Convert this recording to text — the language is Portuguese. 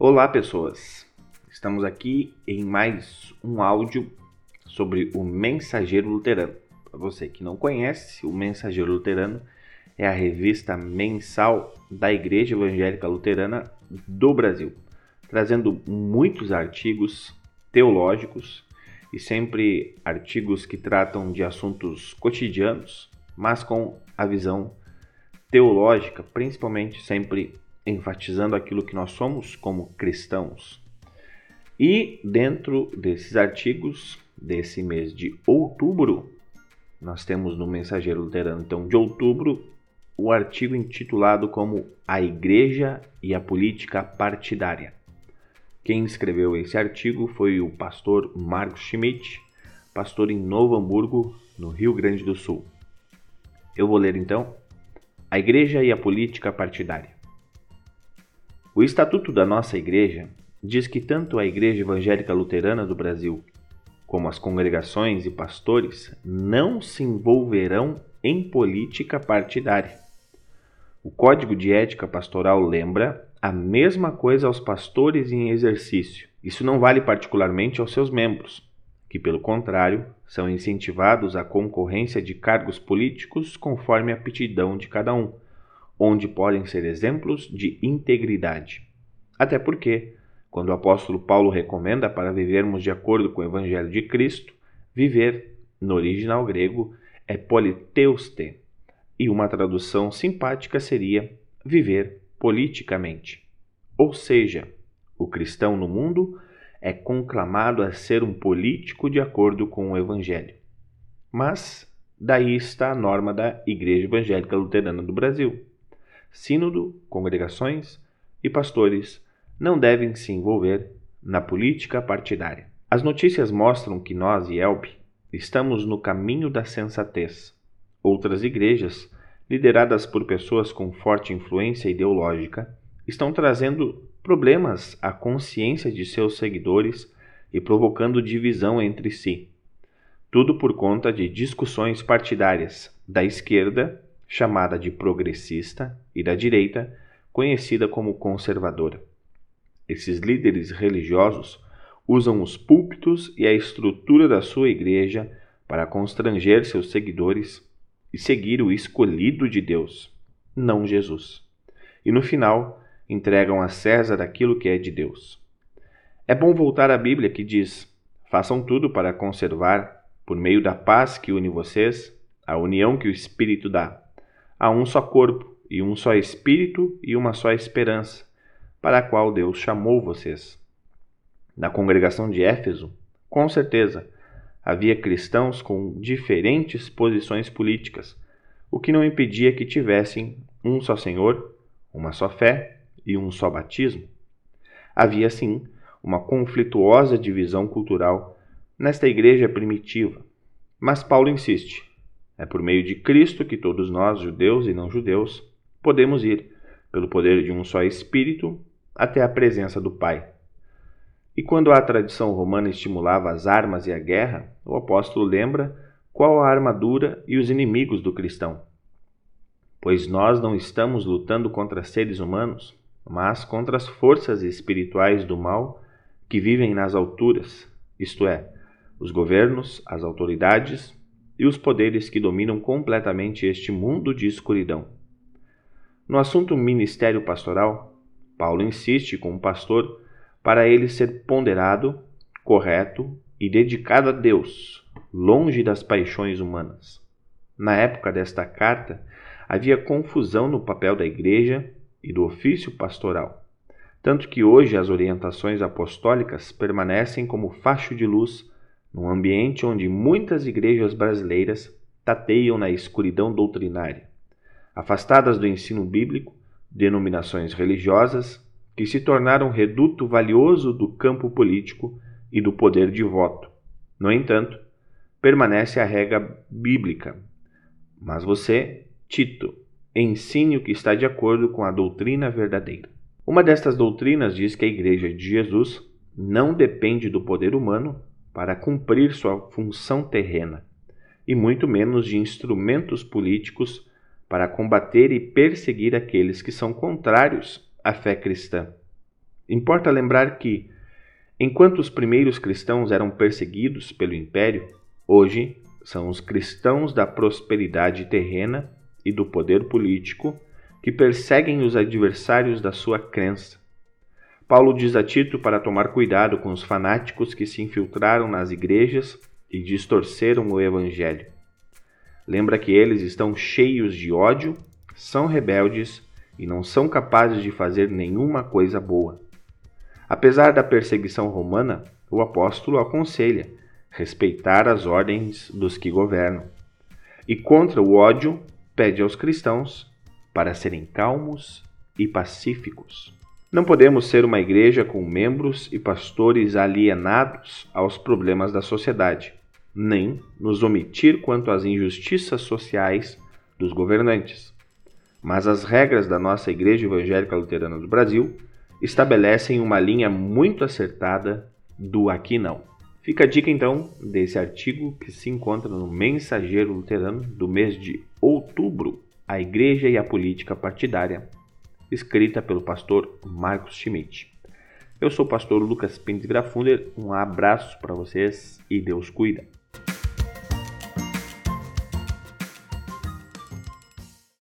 Olá, pessoas! Estamos aqui em mais um áudio sobre o Mensageiro Luterano. Para você que não conhece, o Mensageiro Luterano é a revista mensal da Igreja Evangélica Luterana do Brasil, trazendo muitos artigos teológicos e sempre artigos que tratam de assuntos cotidianos, mas com a visão teológica, principalmente sempre enfatizando aquilo que nós somos como cristãos. E dentro desses artigos desse mês de outubro, nós temos no Mensageiro Luterano, então, de outubro, o artigo intitulado como A Igreja e a Política Partidária. Quem escreveu esse artigo foi o pastor Marcos Schmidt, pastor em Novo Hamburgo, no Rio Grande do Sul. Eu vou ler então A Igreja e a Política Partidária. O estatuto da nossa igreja diz que tanto a Igreja Evangélica Luterana do Brasil como as congregações e pastores não se envolverão em política partidária. O Código de Ética Pastoral lembra a mesma coisa aos pastores em exercício. Isso não vale particularmente aos seus membros, que, pelo contrário, são incentivados à concorrência de cargos políticos conforme a aptidão de cada um onde podem ser exemplos de integridade. Até porque, quando o apóstolo Paulo recomenda para vivermos de acordo com o evangelho de Cristo, viver, no original grego, é politeuste, e uma tradução simpática seria viver politicamente. Ou seja, o cristão no mundo é conclamado a ser um político de acordo com o evangelho. Mas daí está a norma da Igreja Evangélica Luterana do Brasil sínodo, congregações e pastores não devem se envolver na política partidária. As notícias mostram que nós e Elbe estamos no caminho da sensatez. Outras igrejas, lideradas por pessoas com forte influência ideológica, estão trazendo problemas à consciência de seus seguidores e provocando divisão entre si. Tudo por conta de discussões partidárias da esquerda chamada de progressista, e da direita, conhecida como conservadora. Esses líderes religiosos usam os púlpitos e a estrutura da sua igreja para constranger seus seguidores e seguir o escolhido de Deus, não Jesus. E no final, entregam a César aquilo que é de Deus. É bom voltar à Bíblia que diz: façam tudo para conservar, por meio da paz que une vocês, a união que o Espírito dá há um só corpo, e um só Espírito e uma só esperança, para a qual Deus chamou vocês. Na congregação de Éfeso, com certeza, havia cristãos com diferentes posições políticas, o que não impedia que tivessem um só Senhor, uma só fé e um só batismo. Havia, sim, uma conflituosa divisão cultural nesta igreja primitiva, mas Paulo insiste: é por meio de Cristo que todos nós, judeus e não judeus, podemos ir, pelo poder de um só Espírito, até a presença do Pai. E quando a tradição romana estimulava as armas e a guerra, o apóstolo lembra qual a armadura e os inimigos do cristão. Pois nós não estamos lutando contra seres humanos, mas contra as forças espirituais do mal que vivem nas alturas, isto é, os governos, as autoridades e os poderes que dominam completamente este mundo de escuridão. No assunto ministério pastoral, Paulo insiste com o pastor para ele ser ponderado, correto e dedicado a Deus, longe das paixões humanas. Na época desta carta, havia confusão no papel da igreja e do ofício pastoral, tanto que hoje as orientações apostólicas permanecem como facho de luz num ambiente onde muitas igrejas brasileiras tateiam na escuridão doutrinária, afastadas do ensino bíblico, denominações religiosas que se tornaram reduto valioso do campo político e do poder de voto. No entanto, permanece a regra bíblica. Mas você, Tito, ensine o que está de acordo com a doutrina verdadeira. Uma destas doutrinas diz que a Igreja de Jesus não depende do poder humano para cumprir sua função terrena, e muito menos de instrumentos políticos para combater e perseguir aqueles que são contrários à fé cristã. Importa lembrar que, enquanto os primeiros cristãos eram perseguidos pelo império, hoje são os cristãos da prosperidade terrena e do poder político que perseguem os adversários da sua crença. Paulo diz a Tito para tomar cuidado com os fanáticos que se infiltraram nas igrejas e distorceram o evangelho. Lembra que eles estão cheios de ódio, são rebeldes e não são capazes de fazer nenhuma coisa boa. Apesar da perseguição romana, o apóstolo aconselha respeitar as ordens dos que governam. E contra o ódio, pede aos cristãos para serem calmos e pacíficos. Não podemos ser uma igreja com membros e pastores alienados aos problemas da sociedade, nem nos omitir quanto às injustiças sociais dos governantes. Mas as regras da nossa Igreja Evangélica Luterana do Brasil estabelecem uma linha muito acertada do aqui não. Fica a dica então desse artigo que se encontra no Mensageiro Luterano do mês de outubro a Igreja e a Política Partidária, escrita pelo pastor Marcos Schmidt. Eu sou o pastor Lucas Pintes Grafunder, um abraço para vocês e Deus cuida.